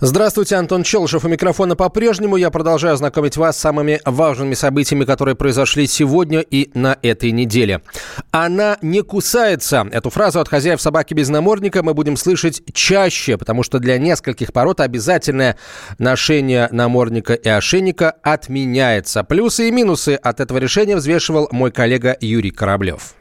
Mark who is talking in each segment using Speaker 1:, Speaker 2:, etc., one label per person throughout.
Speaker 1: Здравствуйте, Антон Челышев у микрофона по-прежнему. Я продолжаю знакомить вас с самыми важными событиями, которые произошли сегодня и на этой неделе. Она не кусается. Эту фразу от хозяев собаки без намордника мы будем слышать чаще, потому что для нескольких пород обязательное ношение намордника и ошейника отменяется. Плюсы и минусы от этого решения взвешивал мой коллега Юрий Кораблев.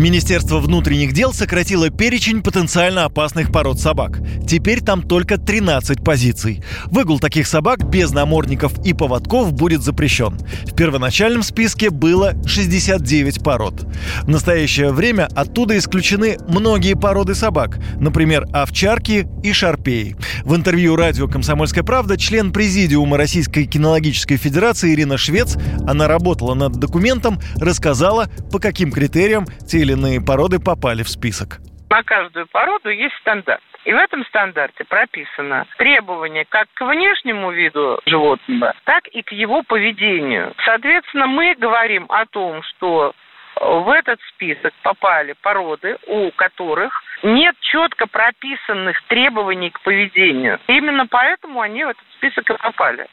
Speaker 2: Министерство внутренних дел сократило перечень потенциально опасных пород собак. Теперь там только 13 позиций. Выгул таких собак без намордников и поводков будет запрещен. В первоначальном списке было 69 пород. В настоящее время оттуда исключены многие породы собак, например, овчарки и шарпеи. В интервью радио «Комсомольская правда» член президиума Российской кинологической федерации Ирина Швец, она работала над документом, рассказала, по каким критериям те или иные породы попали в список.
Speaker 3: На каждую породу есть стандарт. И в этом стандарте прописано требование как к внешнему виду животного, так и к его поведению. Соответственно, мы говорим о том, что в этот список попали породы, у которых нет четко прописанных требований к поведению. Именно поэтому они в этот список и попали.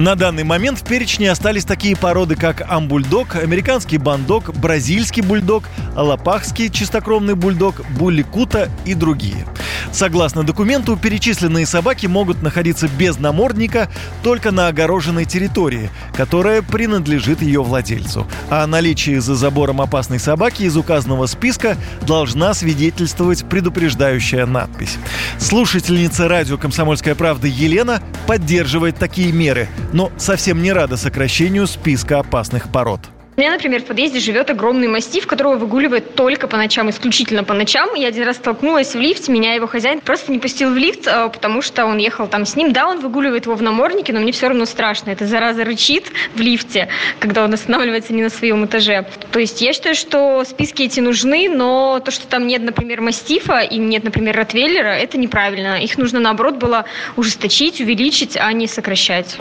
Speaker 2: На данный момент в перечне остались такие породы, как амбульдог, американский бандок, бразильский бульдог, алапахский чистокровный бульдог, булликута и другие. Согласно документу, перечисленные собаки могут находиться без намордника только на огороженной территории, которая принадлежит ее владельцу. О наличии за забором опасной собаки из указанного списка должна свидетельствовать предупреждающая надпись. Слушательница радио «Комсомольская правда» Елена поддерживает такие меры, но совсем не рада сокращению списка опасных пород.
Speaker 4: У меня, например, в подъезде живет огромный мастиф, которого выгуливает только по ночам, исключительно по ночам. Я один раз столкнулась в лифте, меня его хозяин просто не пустил в лифт, а, потому что он ехал там с ним. Да, он выгуливает его в наморднике, но мне все равно страшно. Эта зараза рычит в лифте, когда он останавливается не на своем этаже. То есть я считаю, что списки эти нужны, но то, что там нет, например, мастифа и нет, например, ротвейлера, это неправильно. Их нужно, наоборот, было ужесточить, увеличить, а не сокращать.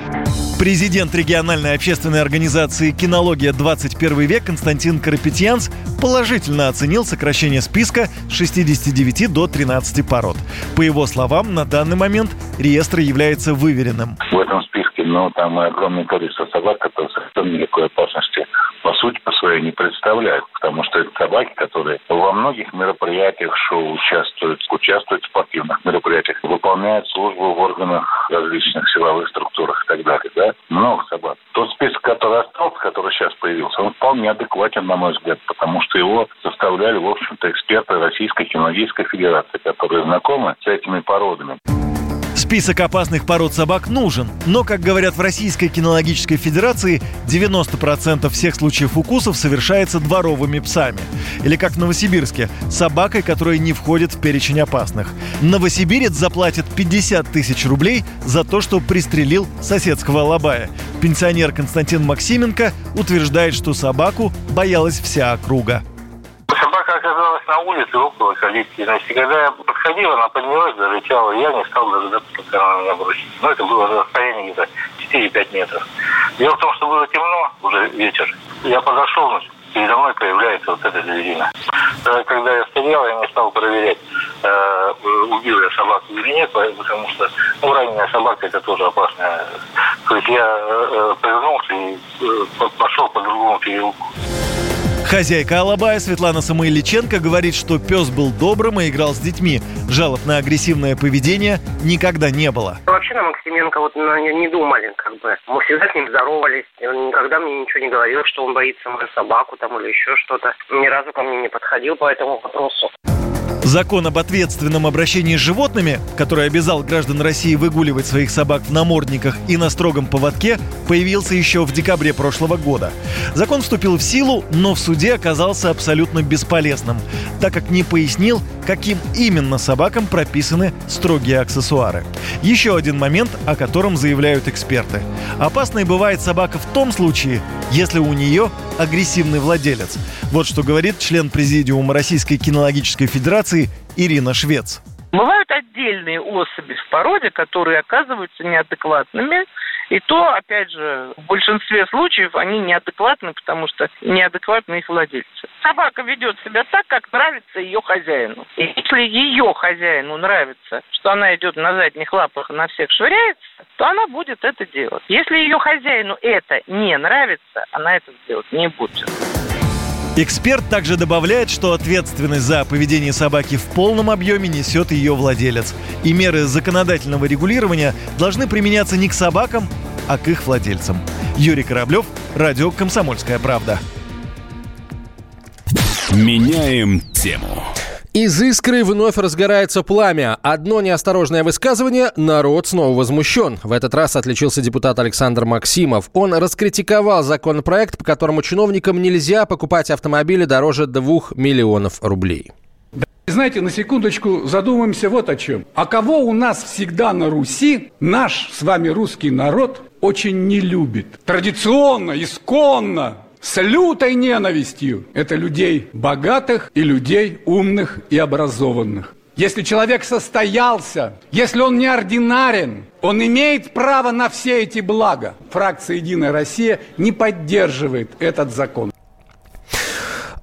Speaker 2: Президент региональной общественной организации «Кинология 21 век» Константин Карапетьянс положительно оценил сокращение списка с 69 до 13 пород. По его словам, на данный момент реестр является выверенным.
Speaker 5: В этом списке, ну, там огромное количество собак, которые совершенно никакой опасности по сути по своей не представляют, потому что это собаки, которые во многих мероприятиях шоу участвуют, участвуют в спортивных мероприятиях, выполняют службу в органах различных силовых структурах и так далее. Да? Много собак. Тот список, который остался, который сейчас появился, он вполне адекватен, на мой взгляд, потому что его составляли, в общем-то, эксперты Российской кинологической федерации, которые знакомы с этими породами.
Speaker 2: Список опасных пород собак нужен, но, как говорят в Российской кинологической федерации, 90% всех случаев укусов совершается дворовыми псами. Или как в Новосибирске, собакой, которая не входит в перечень опасных. Новосибирец заплатит 50 тысяч рублей за то, что пристрелил соседского лобая. Пенсионер Константин Максименко утверждает, что собаку боялась вся округа
Speaker 6: оказалась на улице около калитки. Значит, когда я подходил, она поднялась, зарычала. Я не стал дожидаться, пока она меня бросит. Но это было на расстоянии где-то 4-5 метров. Дело в том, что было темно, уже вечер. Я подошел, значит, передо мной появляется вот эта зверина. Э, когда я стоял, я не стал проверять, э, убил я собаку или нет, потому что ну, раненая собака это тоже опасная. То есть я э, повернулся и пошел по другому переулку.
Speaker 2: Хозяйка Алабая Светлана Самойличенко говорит, что пес был добрым и играл с детьми. Жалоб на агрессивное поведение никогда не было.
Speaker 7: Вообще на Максименко вот ну, не думали, как бы. Мы всегда с ним здоровались. Он никогда мне ничего не говорил, что он боится мою собаку там или еще что-то. Ни разу ко мне не подходил по этому вопросу.
Speaker 2: Закон об ответственном обращении с животными, который обязал граждан России выгуливать своих собак в намордниках и на строгом поводке, появился еще в декабре прошлого года. Закон вступил в силу, но в суде оказался абсолютно бесполезным, так как не пояснил, каким именно собакам прописаны строгие аксессуары. Еще один момент, о котором заявляют эксперты. Опасной бывает собака в том случае, если у нее агрессивный владелец. Вот что говорит член президиума Российской кинологической федерации Ирина Швец.
Speaker 3: Бывают отдельные особи в породе, которые оказываются неадекватными И то, опять же, в большинстве случаев они неадекватны, потому что неадекватны их владельцы. Собака ведет себя так, как нравится ее хозяину. И если ее хозяину нравится, что она идет на задних лапах и на всех швыряется, то она будет это делать. Если ее хозяину это не нравится, она это сделать не будет.
Speaker 2: Эксперт также добавляет, что ответственность за поведение собаки в полном объеме несет ее владелец. И меры законодательного регулирования должны применяться не к собакам, а к их владельцам. Юрий Кораблев, Радио «Комсомольская правда».
Speaker 8: Меняем тему.
Speaker 1: Из искры вновь разгорается пламя. Одно неосторожное высказывание – народ снова возмущен. В этот раз отличился депутат Александр Максимов. Он раскритиковал законопроект, по которому чиновникам нельзя покупать автомобили дороже 2 миллионов рублей.
Speaker 9: Знаете, на секундочку задумаемся вот о чем. А кого у нас всегда на Руси наш с вами русский народ очень не любит? Традиционно, исконно, с лютой ненавистью. Это людей богатых и людей умных и образованных. Если человек состоялся, если он неординарен, он имеет право на все эти блага. Фракция «Единая Россия» не поддерживает этот закон.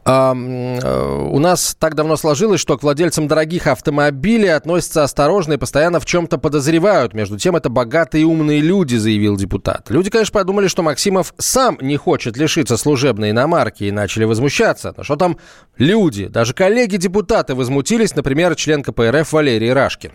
Speaker 1: А, у нас так давно сложилось, что к владельцам дорогих автомобилей относятся осторожно и постоянно в чем-то подозревают. Между тем, это богатые и умные люди, заявил депутат. Люди, конечно, подумали, что Максимов сам не хочет лишиться служебной иномарки и начали возмущаться. Но что там люди? Даже коллеги-депутаты возмутились, например, член КПРФ Валерий Рашкин.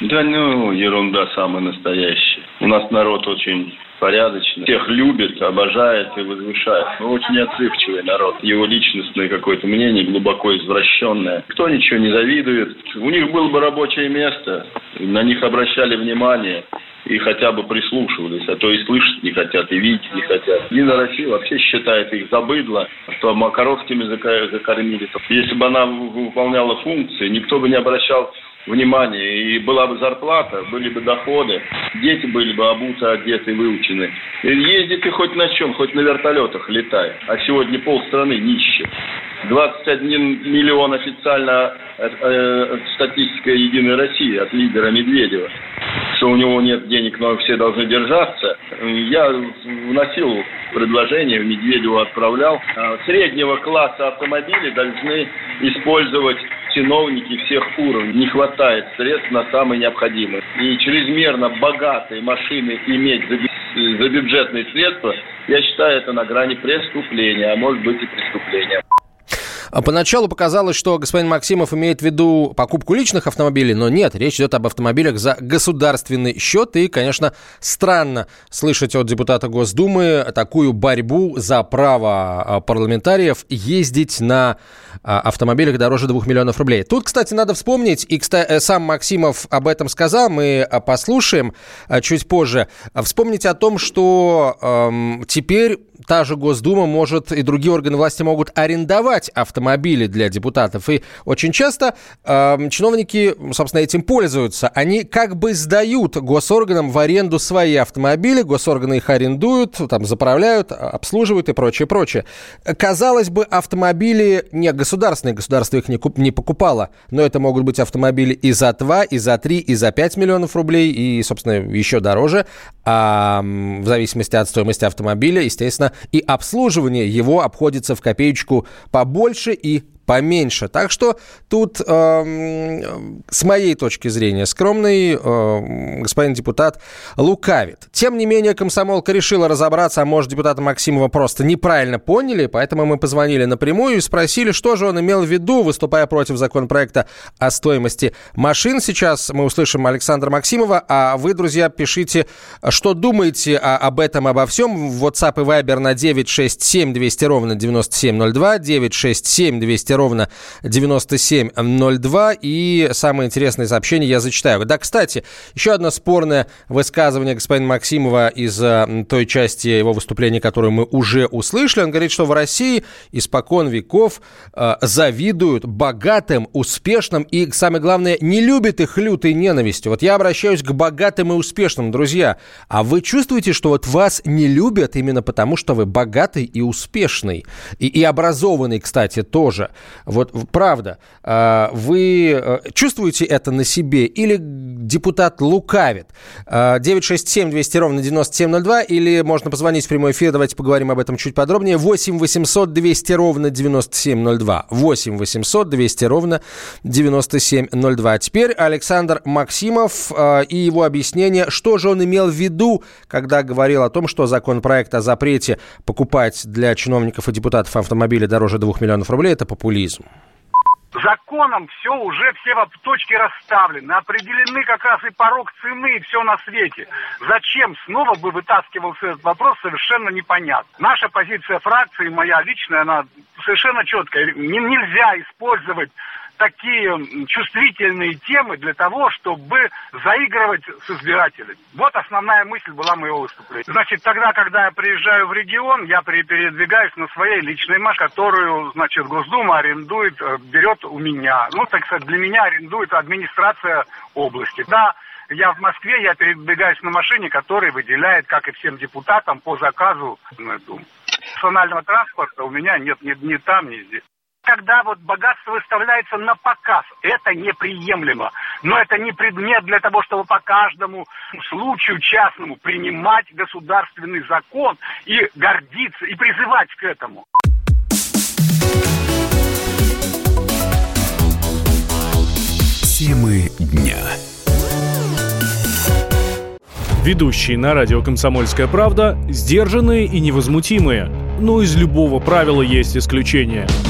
Speaker 10: Да ну, ерунда самая настоящая. У нас народ очень порядочный, всех любит, обожает и возвышает. Но очень отзывчивый народ. Его личностное какое-то мнение глубоко извращенное. Кто ничего не завидует. У них было бы рабочее место, на них обращали внимание и хотя бы прислушивались, а то и слышать не хотят, и видеть не хотят. Единая Россия вообще считает их забыдло, что макаровскими закормили. Если бы она выполняла функции, никто бы не обращал внимание, и была бы зарплата, были бы доходы, дети были бы обуты, одеты, выучены. И ездит и хоть на чем, хоть на вертолетах летай. А сегодня полстраны нищие. 21 миллион официально э, э, статистика Единой России от лидера Медведева, что у него нет денег, но все должны держаться. Я вносил предложение, Медведеву отправлял. А среднего класса автомобили должны использовать чиновники всех уровней. Не хватает средств на самые необходимые. И чрезмерно богатые машины иметь за, за бюджетные средства, я считаю, это на грани преступления, а может быть и преступления.
Speaker 1: А поначалу показалось, что господин Максимов имеет в виду покупку личных автомобилей, но нет, речь идет об автомобилях за государственный счет. И, конечно, странно слышать от депутата Госдумы такую борьбу за право а, парламентариев ездить на а, автомобилях дороже 2 миллионов рублей. Тут, кстати, надо вспомнить, и кстати, э, сам Максимов об этом сказал, мы послушаем чуть позже. Вспомните о том, что эм, теперь та же Госдума может и другие органы власти могут арендовать автомобили для депутатов. И очень часто э, чиновники, собственно, этим пользуются. Они как бы сдают госорганам в аренду свои автомобили, госорганы их арендуют, там заправляют, обслуживают и прочее, прочее. Казалось бы, автомобили не государственные, государство их не, куп, не покупало, но это могут быть автомобили и за 2, и за 3, и за 5 миллионов рублей, и, собственно, еще дороже. А в зависимости от стоимости автомобиля, естественно, и обслуживание его обходится в копеечку побольше и поменьше. Так что тут, э, с моей точки зрения, скромный э, господин депутат лукавит. Тем не менее, комсомолка решила разобраться, а может, депутата Максимова просто неправильно поняли, поэтому мы позвонили напрямую и спросили, что же он имел в виду, выступая против законопроекта о стоимости машин. Сейчас мы услышим Александра Максимова, а вы, друзья, пишите, что думаете о, об этом, обо всем. В WhatsApp и Viber на 967 200 ровно 9702, 967 200 ровно 9702. И самое интересное сообщение я зачитаю. Да, кстати, еще одно спорное высказывание господина Максимова из э, той части его выступления, которую мы уже услышали. Он говорит, что в России испокон веков э, завидуют богатым, успешным и, самое главное, не любят их лютой ненавистью. Вот я обращаюсь к богатым и успешным, друзья. А вы чувствуете, что вот вас не любят именно потому, что вы богатый и успешный? И, и образованный, кстати, тоже. Вот правда, а, вы э, чувствуете это на себе или депутат лукавит? 967 200 ровно 9702 или можно позвонить в прямой эфир, давайте поговорим об этом чуть подробнее. 8 800 200 ровно 9702. 8 800 200 ровно 9702. Теперь Александр Максимов э, и его объяснение, что же он имел в виду, когда говорил о том, что законопроект о запрете покупать для чиновников и депутатов автомобили дороже 2 миллионов рублей – это популизм.
Speaker 11: Законом все уже, все точки расставлены, определены как раз и порог цены, и все на свете. Зачем снова бы вытаскивался этот вопрос, совершенно непонятно. Наша позиция фракции, моя личная, она совершенно четкая. Не, нельзя использовать такие чувствительные темы для того, чтобы заигрывать с избирателями. Вот основная мысль была моего выступления. Значит, тогда, когда я приезжаю в регион, я передвигаюсь на своей личной машине, которую, значит, Госдума арендует, э, берет у меня. Ну, так сказать, для меня арендует администрация области. Да, я в Москве, я передвигаюсь на машине, которая выделяет, как и всем депутатам, по заказу ну, персонального транспорта у меня нет ни, ни там, ни здесь когда вот богатство выставляется на показ. Это неприемлемо. Но это не предмет для того, чтобы по каждому случаю частному принимать государственный закон и гордиться, и призывать к этому.
Speaker 8: Темы дня.
Speaker 12: Ведущие на радио «Комсомольская правда» сдержанные и невозмутимые. Но из любого правила есть исключение –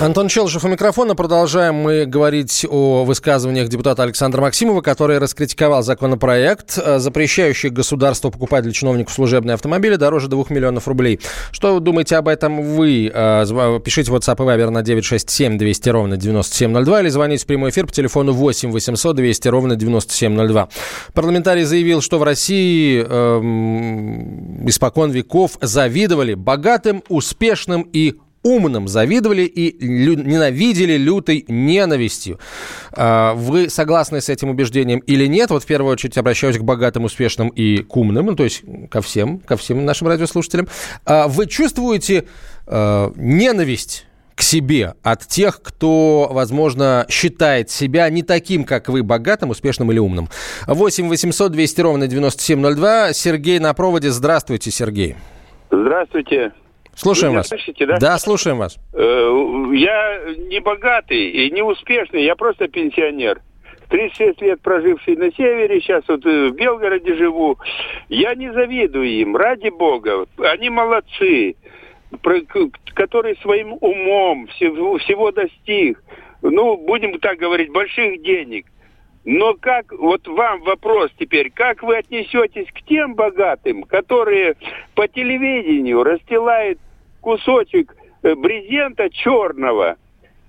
Speaker 1: Антон Челшев у микрофона. Продолжаем мы говорить о высказываниях депутата Александра Максимова, который раскритиковал законопроект, э, запрещающий государству покупать для чиновников служебные автомобили дороже 2 миллионов рублей. Что вы думаете об этом вы? Э, пишите в WhatsApp и Viber на 967 200 ровно 9702 или звоните в прямой эфир по телефону 8 800 200 ровно 9702. Парламентарий заявил, что в России э, испокон веков завидовали богатым, успешным и умным завидовали и лю- ненавидели лютой ненавистью. А, вы согласны с этим убеждением или нет? Вот в первую очередь обращаюсь к богатым, успешным и к умным, ну, то есть ко всем, ко всем нашим радиослушателям. А, вы чувствуете а, ненависть к себе от тех, кто, возможно, считает себя не таким, как вы, богатым, успешным или умным. 8 800 200 ровно 9702. Сергей на проводе. Здравствуйте, Сергей.
Speaker 13: Здравствуйте.
Speaker 1: Слушаем вас.
Speaker 13: Слышите, да?
Speaker 1: Да, слушаем вас.
Speaker 13: Э, я не богатый и не успешный, я просто пенсионер. 36 лет проживший на севере, сейчас вот э, в Белгороде живу. Я не завидую им, ради бога. Они молодцы, которые своим умом всего, всего достиг. Ну, будем так говорить, больших денег – но как, вот вам вопрос теперь, как вы отнесетесь к тем богатым, которые по телевидению расстилают кусочек э, брезента черного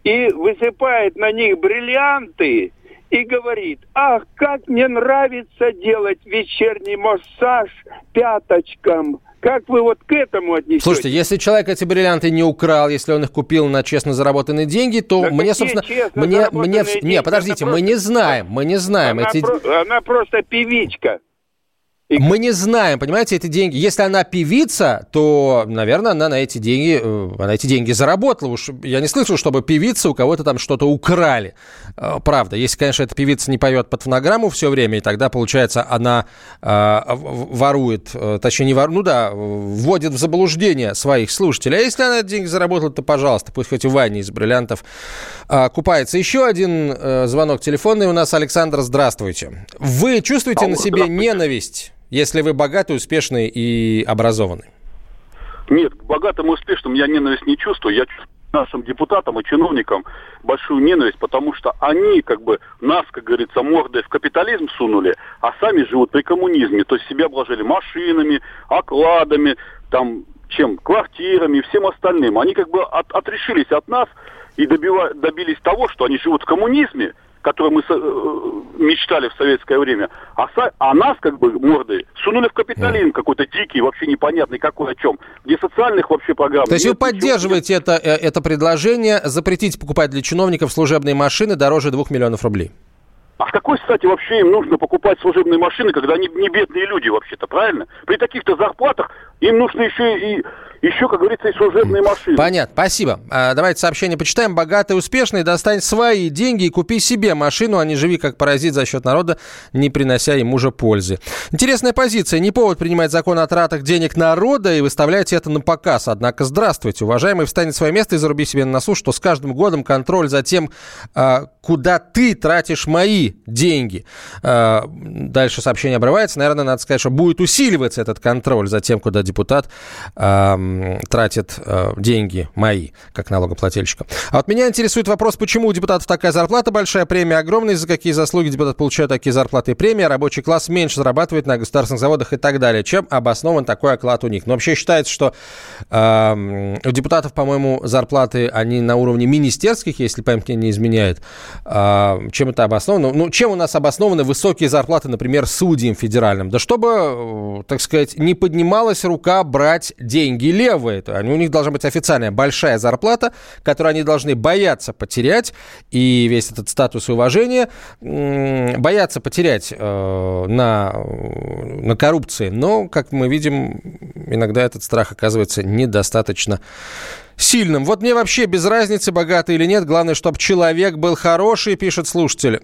Speaker 13: и высыпает на них бриллианты и говорит, ах, как мне нравится делать вечерний массаж пяточкам – как вы вот к этому отнесетесь?
Speaker 1: Слушайте, если человек эти бриллианты не украл, если он их купил на честно заработанные деньги, то
Speaker 13: да
Speaker 1: мне, собственно, мне, мне,
Speaker 13: деньги?
Speaker 1: не, подождите, мы не знаем, мы не знаем
Speaker 13: она
Speaker 1: эти.
Speaker 13: Про, она просто певичка.
Speaker 1: Мы не знаем, понимаете, эти деньги. Если она певица, то, наверное, она на эти деньги, э, она эти деньги заработала. Уж я не слышал, чтобы певицы у кого-то там что-то украли. Э, правда, если, конечно, эта певица не поет под фонограмму все время, и тогда, получается, она э, ворует, э, точнее, не ворует, ну да, вводит в заблуждение своих слушателей. А если она эти деньги заработала, то, пожалуйста, пусть хоть в ванне из бриллиантов э, купается. Еще один э, звонок телефонный у нас. Александр, здравствуйте. Вы чувствуете Алло, на себе ненависть если вы богатый, успешный и образованный?
Speaker 14: Нет, богатым и успешным я ненависть не чувствую. Я чувствую нашим депутатам и чиновникам большую ненависть, потому что они, как бы, нас, как говорится, мордой в капитализм сунули, а сами живут при коммунизме. То есть себя обложили машинами, окладами, там, чем квартирами, всем остальным. Они как бы от, отрешились от нас и добива, добились того, что они живут в коммунизме, который мы э, мечтали в советское время, а, са, а нас как бы мордой сунули в капитализм какой-то дикий, вообще непонятный какой о чем, где социальных вообще программ.
Speaker 1: То есть вы поддерживаете это, э, это предложение запретить покупать для чиновников служебные машины дороже двух миллионов рублей?
Speaker 14: А с какой стати вообще им нужно покупать служебные машины, когда они не бедные люди вообще-то, правильно? При таких-то зарплатах им нужно еще и еще, как говорится, и служебные машины.
Speaker 1: Понятно, спасибо. А, давайте сообщение почитаем. Богатый, успешный, достань свои деньги и купи себе машину, а не живи как паразит за счет народа, не принося ему же пользы. Интересная позиция. Не повод принимать закон о тратах денег народа и выставлять это на показ. Однако, здравствуйте, уважаемый, встань свое место и заруби себе на носу, что с каждым годом контроль за тем, а, куда ты тратишь мои деньги. А, дальше сообщение обрывается. Наверное, надо сказать, что будет усиливаться этот контроль за тем, куда депутат тратит э, деньги мои, как налогоплательщика. А вот меня интересует вопрос, почему у депутатов такая зарплата большая, премия огромная, за какие заслуги депутат получает такие зарплаты и премии, а рабочий класс меньше зарабатывает на государственных заводах и так далее. Чем обоснован такой оклад у них? Но вообще считается, что э, у депутатов, по-моему, зарплаты, они на уровне министерских, если память мне не изменяет. Э, чем это обосновано? Ну, чем у нас обоснованы высокие зарплаты, например, судьям федеральным? Да чтобы, э, так сказать, не поднималась рука брать деньги левые. У них должна быть официальная большая зарплата, которую они должны бояться потерять. И весь этот статус и уважение боятся потерять э, на, на коррупции. Но, как мы видим, иногда этот страх оказывается недостаточно сильным. Вот мне вообще без разницы, богатый или нет. Главное, чтобы человек был хороший, пишет слушатель.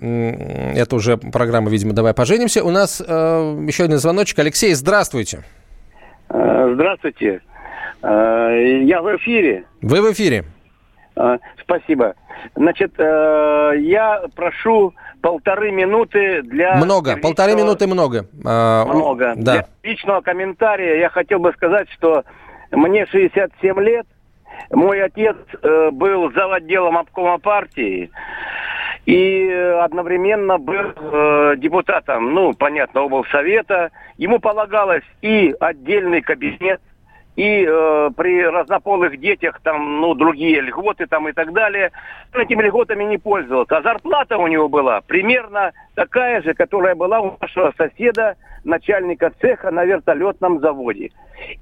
Speaker 1: Это уже программа, видимо, «Давай поженимся». У нас э, еще один звоночек. Алексей, здравствуйте.
Speaker 15: Э, здравствуйте. Э, я в эфире.
Speaker 1: Вы в эфире.
Speaker 15: Э, спасибо. Значит, я прошу полторы минуты для...
Speaker 1: Много, личного... полторы минуты много.
Speaker 15: Много. Да. Для личного комментария я хотел бы сказать, что мне 67 лет, мой отец был зав. отделом обкома партии, и одновременно был э, депутатом, ну, понятно, облсовета. Ему полагалось и отдельный кабинет, и э, при разнополых детях там, ну, другие льготы там и так далее. Этими льготами не пользовался. А зарплата у него была примерно такая же, которая была у нашего соседа, начальника цеха на вертолетном заводе.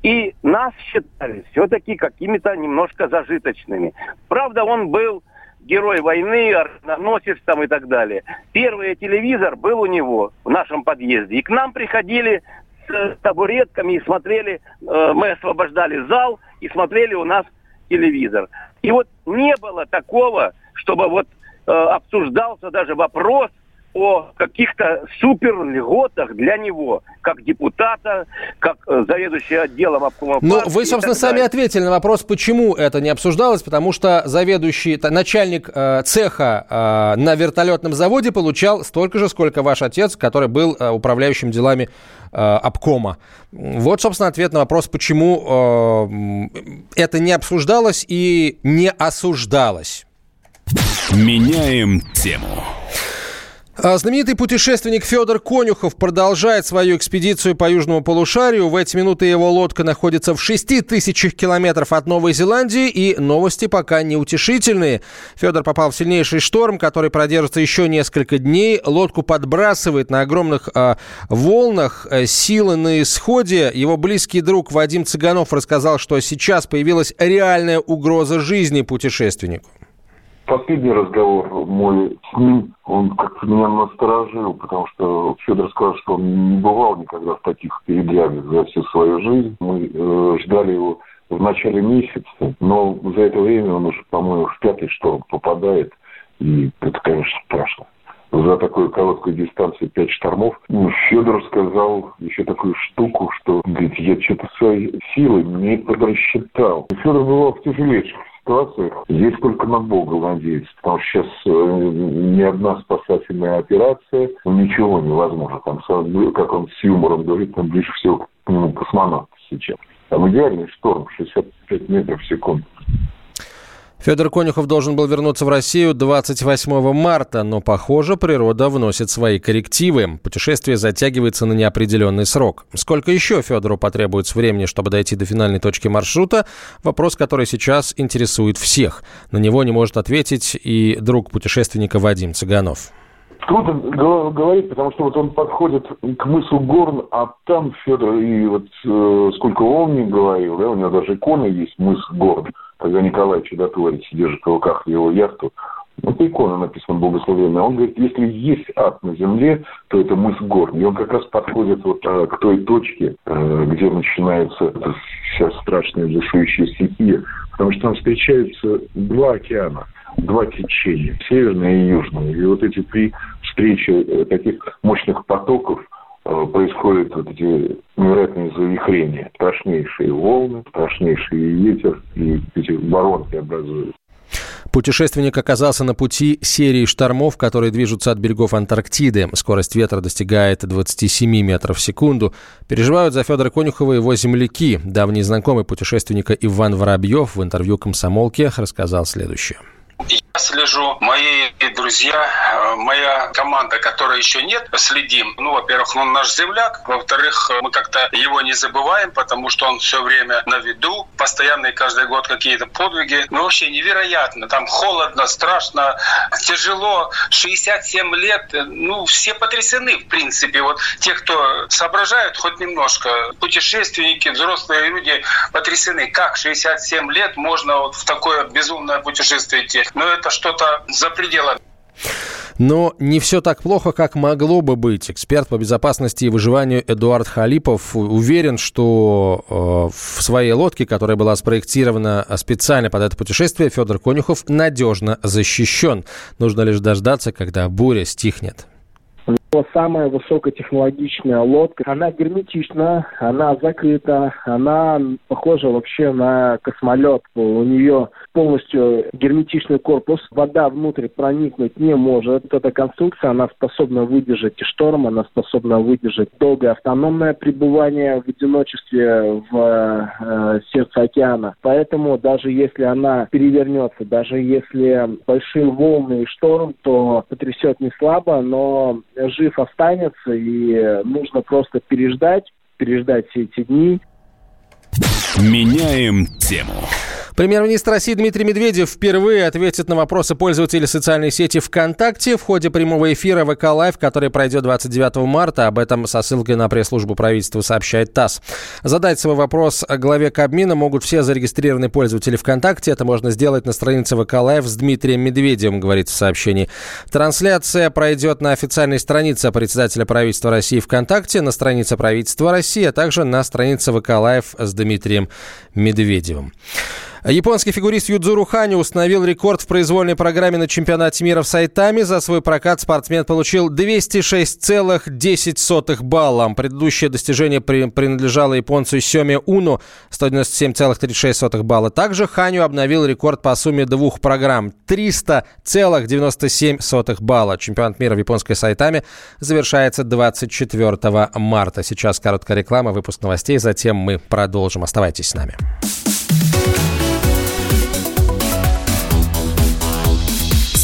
Speaker 15: И нас считали все-таки какими-то немножко зажиточными. Правда, он был герой войны, орденоносец там и так далее. Первый телевизор был у него в нашем подъезде. И к нам приходили с табуретками и смотрели, э, мы освобождали зал и смотрели у нас телевизор. И вот не было такого, чтобы вот э, обсуждался даже вопрос о каких-то супер льготах для него, как депутата, как э, заведующий отделом обкома
Speaker 1: Ну, вы, собственно, сами ответили на вопрос, почему это не обсуждалось, потому что заведующий, начальник э, цеха э, на вертолетном заводе получал столько же, сколько ваш отец, который был э, управляющим делами э, обкома. Вот, собственно, ответ на вопрос, почему э, это не обсуждалось и не осуждалось.
Speaker 8: Меняем тему.
Speaker 1: А знаменитый путешественник Федор Конюхов продолжает свою экспедицию по южному полушарию. В эти минуты его лодка находится в 6 тысячах километров от Новой Зеландии, и новости пока неутешительные. Федор попал в сильнейший шторм, который продержится еще несколько дней. Лодку подбрасывает на огромных э, волнах. Силы на исходе. Его близкий друг Вадим Цыганов рассказал, что сейчас появилась реальная угроза жизни путешественнику.
Speaker 16: Последний разговор мой с ним, он как-то меня насторожил, потому что Федор сказал, что он не бывал никогда в таких передрягах за всю свою жизнь. Мы э, ждали его в начале месяца, но за это время он уже, по-моему, в пятый шторм попадает, и это, конечно, страшно за такую короткую дистанцию пять штормов. Федор сказал еще такую штуку, что, говорит, я что-то свои силы не подрасчитал. Федор бывал в тяжелейших ситуациях. Здесь только на Бога надеяться, потому что сейчас э, ни одна спасательная операция, ну, ничего невозможно. Там, как он с юмором говорит, там ближе всего к нему космонавт сейчас. Там идеальный шторм, 65 метров в секунду.
Speaker 1: Федор Конюхов должен был вернуться в Россию 28 марта, но, похоже, природа вносит свои коррективы. Путешествие затягивается на неопределенный срок. Сколько еще Федору потребуется времени, чтобы дойти до финальной точки маршрута? Вопрос, который сейчас интересует всех. На него не может ответить и друг путешественника Вадим Цыганов.
Speaker 16: Трудно говорить, потому что вот он подходит к мысу Горн, а там Федор, и вот э, сколько он мне говорил, да, у него даже икона есть, мыс Горн, когда Николай Чудотворец держит в руках его яхту, ну, это икона написана благословенная. Он говорит, если есть ад на земле, то это мыс Горн. И он как раз подходит вот а, к той точке, а, где начинается вся страшная душующая стихия, потому что там встречаются два океана два течения, северное и южное. И вот эти три встречи э, таких мощных потоков происходят вот эти невероятные завихрения. Страшнейшие волны, страшнейший ветер, и эти воронки образуют.
Speaker 1: Путешественник оказался на пути серии штормов, которые движутся от берегов Антарктиды. Скорость ветра достигает 27 метров в секунду. Переживают за Федора Конюхова его земляки. Давний знакомый путешественника Иван Воробьев в интервью «Комсомолке» рассказал следующее.
Speaker 17: Я слежу, мои друзья, э, моя команда, которой еще нет, следим. Ну, во-первых, он наш земляк. Во-вторых, мы как-то его не забываем, потому что он все время на виду. Постоянно и каждый год какие-то подвиги. Ну, вообще невероятно. Там холодно, страшно, тяжело. 67 лет. Ну, все потрясены, в принципе. Вот те, кто соображают хоть немножко. Путешественники, взрослые люди потрясены. Как 67 лет можно вот в такое безумное путешествие идти? Но это что-то за пределами.
Speaker 1: Но не все так плохо, как могло бы быть. Эксперт по безопасности и выживанию Эдуард Халипов уверен, что э, в своей лодке, которая была спроектирована специально под это путешествие, Федор Конюхов надежно защищен. Нужно лишь дождаться, когда буря стихнет
Speaker 18: самая высокотехнологичная лодка. Она герметична, она закрыта, она похожа вообще на космолет. У нее полностью герметичный корпус, вода внутрь проникнуть не может. Эта конструкция, она способна выдержать и шторм, она способна выдержать долгое автономное пребывание в одиночестве в сердце океана. Поэтому даже если она перевернется, даже если большие волны и шторм, то потрясет не слабо, но жив останется, и нужно просто переждать, переждать все эти дни.
Speaker 8: Меняем тему.
Speaker 1: Премьер-министр России Дмитрий Медведев впервые ответит на вопросы пользователей социальной сети ВКонтакте в ходе прямого эфира VK Live, который пройдет 29 марта. Об этом со ссылкой на пресс-службу правительства сообщает ТАСС. Задать свой вопрос главе Кабмина могут все зарегистрированные пользователи ВКонтакте. Это можно сделать на странице VK Live с Дмитрием Медведевым, говорится в сообщении. Трансляция пройдет на официальной странице председателя правительства России ВКонтакте, на странице правительства России, а также на странице VK Live с Дмитрием Медведевым. Японский фигурист Юдзуру Хани установил рекорд в произвольной программе на чемпионате мира в Сайтаме. За свой прокат спортсмен получил 206,10 балла. Предыдущее достижение при, принадлежало японцу Сёме Уну 197,36 балла. Также Ханю обновил рекорд по сумме двух программ 300,97 балла. Чемпионат мира в японской Сайтаме завершается 24 марта. Сейчас короткая реклама, выпуск новостей, затем мы продолжим. Оставайтесь с нами.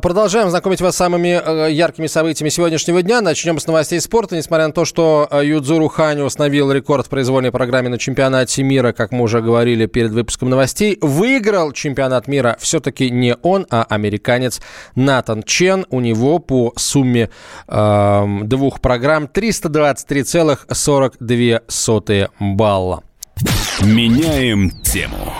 Speaker 1: Продолжаем знакомить вас с самыми э, яркими событиями сегодняшнего дня. Начнем с новостей спорта. Несмотря на то, что э, Юдзуру Хани установил рекорд в произвольной программе на чемпионате мира, как мы уже говорили перед выпуском новостей, выиграл чемпионат мира все-таки не он, а американец Натан Чен. У него по сумме э, двух программ 323,42 балла.
Speaker 8: Меняем тему.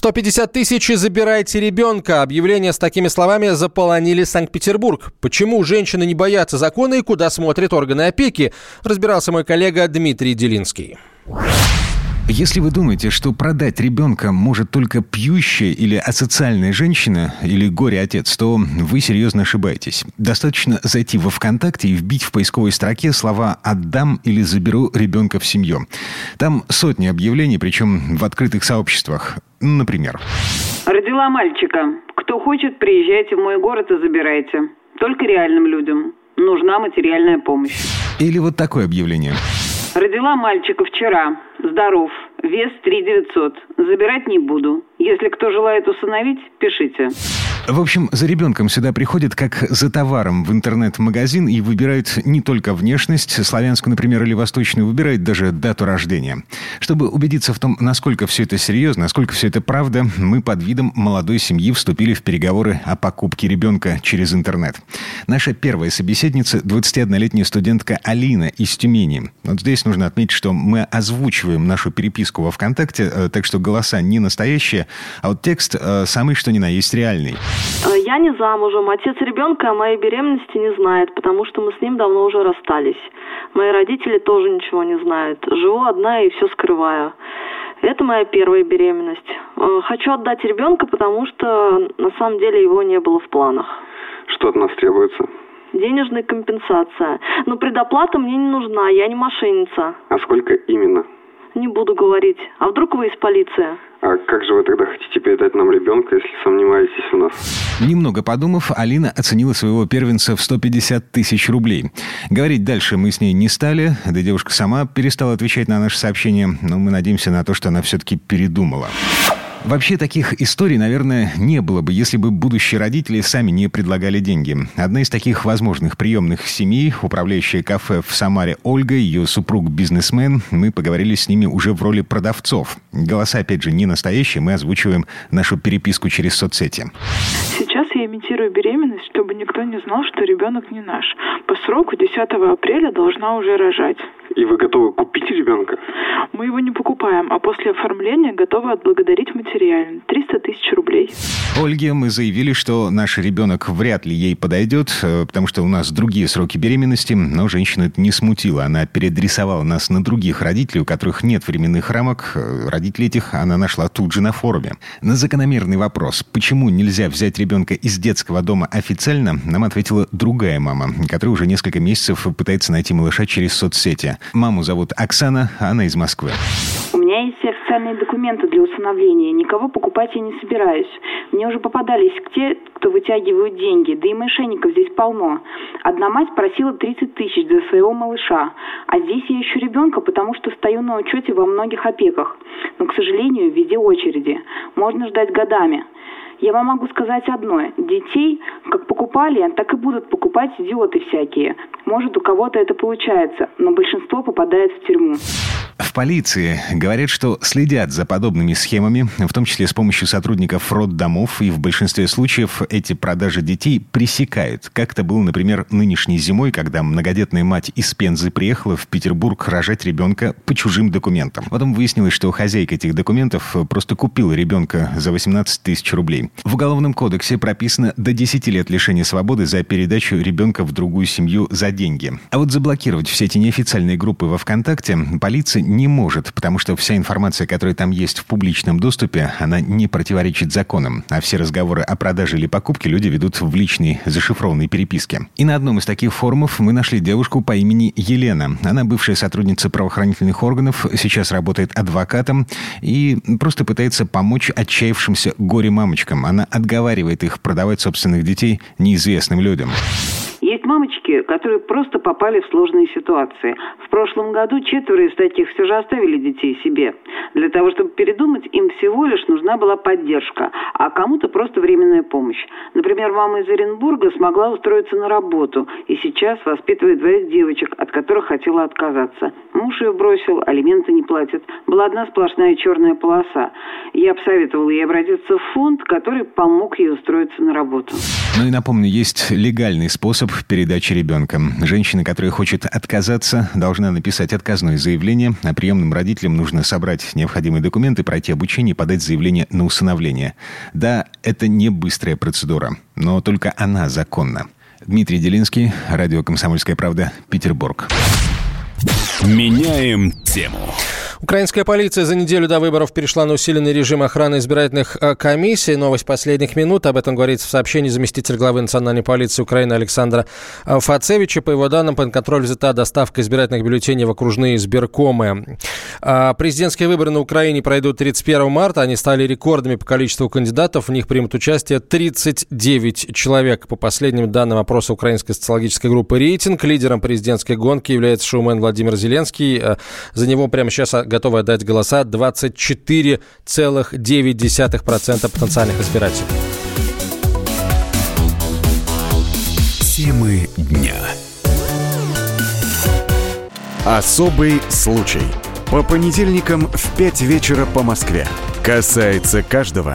Speaker 1: 150 тысяч и забирайте ребенка. Объявления с такими словами заполонили Санкт-Петербург. Почему женщины не боятся закона и куда смотрят органы опеки, разбирался мой коллега Дмитрий Делинский.
Speaker 19: Если вы думаете, что продать ребенка может только пьющая или асоциальная женщина или горе-отец, то вы серьезно ошибаетесь. Достаточно зайти во ВКонтакте и вбить в поисковой строке слова «отдам» или «заберу ребенка в семью». Там сотни объявлений, причем в открытых сообществах. Например.
Speaker 20: Родила мальчика. Кто хочет, приезжайте в мой город и забирайте. Только реальным людям. Нужна материальная помощь.
Speaker 19: Или вот такое объявление.
Speaker 20: Родила мальчика вчера. Здоров. Вес 3 900. Забирать не буду. Если кто желает усыновить, пишите.
Speaker 19: В общем, за ребенком сюда приходят как за товаром в интернет-магазин и выбирают не только внешность, славянскую, например, или восточную, выбирают даже дату рождения. Чтобы убедиться в том, насколько все это серьезно, насколько все это правда, мы под видом молодой семьи вступили в переговоры о покупке ребенка через интернет. Наша первая собеседница – 21-летняя студентка Алина из Тюмени. Вот здесь нужно отметить, что мы озвучиваем нашу переписку во ВКонтакте, э, так что голоса не настоящие, а вот текст э, самый что ни на есть реальный.
Speaker 21: Э, я не замужем. Отец ребенка о моей беременности не знает, потому что мы с ним давно уже расстались. Мои родители тоже ничего не знают. Живу одна и все скрываю. Это моя первая беременность. Э, хочу отдать ребенка, потому что на самом деле его не было в планах.
Speaker 22: Что от нас требуется?
Speaker 21: Денежная компенсация. Но предоплата мне не нужна, я не мошенница.
Speaker 22: А сколько именно?
Speaker 21: Не буду говорить. А вдруг вы из полиции?
Speaker 22: А как же вы тогда хотите передать нам ребенка, если сомневаетесь в нас?
Speaker 19: Немного подумав, Алина оценила своего первенца в 150 тысяч рублей. Говорить дальше мы с ней не стали, да девушка сама перестала отвечать на наши сообщения, но мы надеемся на то, что она все-таки передумала. Вообще таких историй, наверное, не было бы, если бы будущие родители сами не предлагали деньги. Одна из таких возможных приемных семей, управляющая кафе в Самаре Ольга, ее супруг бизнесмен, мы поговорили с ними уже в роли продавцов. Голоса, опять же, не настоящие, мы озвучиваем нашу переписку через соцсети.
Speaker 23: Сейчас я имитирую беременность, чтобы никто не знал, что ребенок не наш. По сроку 10 апреля должна уже рожать.
Speaker 22: И вы готовы купить ребенка?
Speaker 23: Мы его не покупаем, а после оформления готовы отблагодарить материально. 300 тысяч рублей.
Speaker 19: Ольге мы заявили, что наш ребенок вряд ли ей подойдет, э, потому что у нас другие сроки беременности, но женщину это не смутило. Она переадресовала нас на других родителей, у которых нет временных рамок. Э, родителей этих она нашла тут же на форуме. На закономерный вопрос, почему нельзя взять ребенка из детского дома официально, нам ответила другая мама, которая уже несколько месяцев пытается найти малыша через соцсети. Маму зовут Оксана, а она из Москвы.
Speaker 20: У меня есть официальные документы для усыновления. Никого покупать я не собираюсь. Мне уже попадались те, кто вытягивают деньги. Да и мошенников здесь полно. Одна мать просила 30 тысяч за своего малыша. А здесь я ищу ребенка, потому что стою на учете во многих опеках. Но, к сожалению, в виде очереди. Можно ждать годами. Я вам могу сказать одно. Детей как покупали, так и будут покупать идиоты всякие. Может, у кого-то это получается, но большинство попадает в тюрьму.
Speaker 19: В полиции говорят, что следят за подобными схемами, в том числе с помощью сотрудников роддомов, и в большинстве случаев эти продажи детей пресекают. Как это было, например, нынешней зимой, когда многодетная мать из Пензы приехала в Петербург рожать ребенка по чужим документам. Потом выяснилось, что хозяйка этих документов просто купила ребенка за 18 тысяч рублей. В Уголовном кодексе прописано до 10 лет лишения свободы за передачу ребенка в другую семью за деньги. А вот заблокировать все эти неофициальные группы во ВКонтакте полиция не может, потому что вся информация, которая там есть в публичном доступе, она не противоречит законам, а все разговоры о продаже или покупке люди ведут в личной зашифрованной переписке. И на одном из таких форумов мы нашли девушку по имени Елена. Она бывшая сотрудница правоохранительных органов, сейчас работает адвокатом и просто пытается помочь отчаявшимся горе-мамочкам. Она отговаривает их продавать собственных детей неизвестным людям.
Speaker 20: Есть мамочки, которые просто попали в сложные ситуации. В прошлом году четверо из таких все же оставили детей себе. Для того, чтобы передумать, им всего лишь нужна была поддержка, а кому-то просто временная помощь. Например, мама из Оренбурга смогла устроиться на работу и сейчас воспитывает двоих девочек, от которых хотела отказаться. Муж ее бросил, алименты не платит. Была одна сплошная черная полоса. Я посоветовала ей обратиться в фонд, который помог ей устроиться на работу.
Speaker 19: Ну и напомню, есть легальный способ передачи ребенка. Женщина, которая хочет отказаться, должна написать отказное заявление, а приемным родителям нужно собрать необходимые документы, пройти обучение и подать заявление на усыновление. Да, это не быстрая процедура, но только она законна. Дмитрий Делинский, радио «Комсомольская правда», Петербург.
Speaker 8: Меняем тему.
Speaker 1: Украинская полиция за неделю до выборов перешла на усиленный режим охраны избирательных э, комиссий. Новость последних минут. Об этом говорится в сообщении заместителя главы национальной полиции Украины Александра э, Фацевича. По его данным, под контроль взята доставка избирательных бюллетеней в окружные избиркомы. А, президентские выборы на Украине пройдут 31 марта. Они стали рекордами по количеству кандидатов. В них примут участие 39 человек. По последним данным опроса украинской социологической группы «Рейтинг», лидером президентской гонки является шоумен Владимир Зеленский. Э, за него прямо сейчас готовы отдать голоса 24,9% потенциальных избирателей.
Speaker 8: Темы дня. Особый случай. По понедельникам в 5 вечера по Москве. Касается каждого.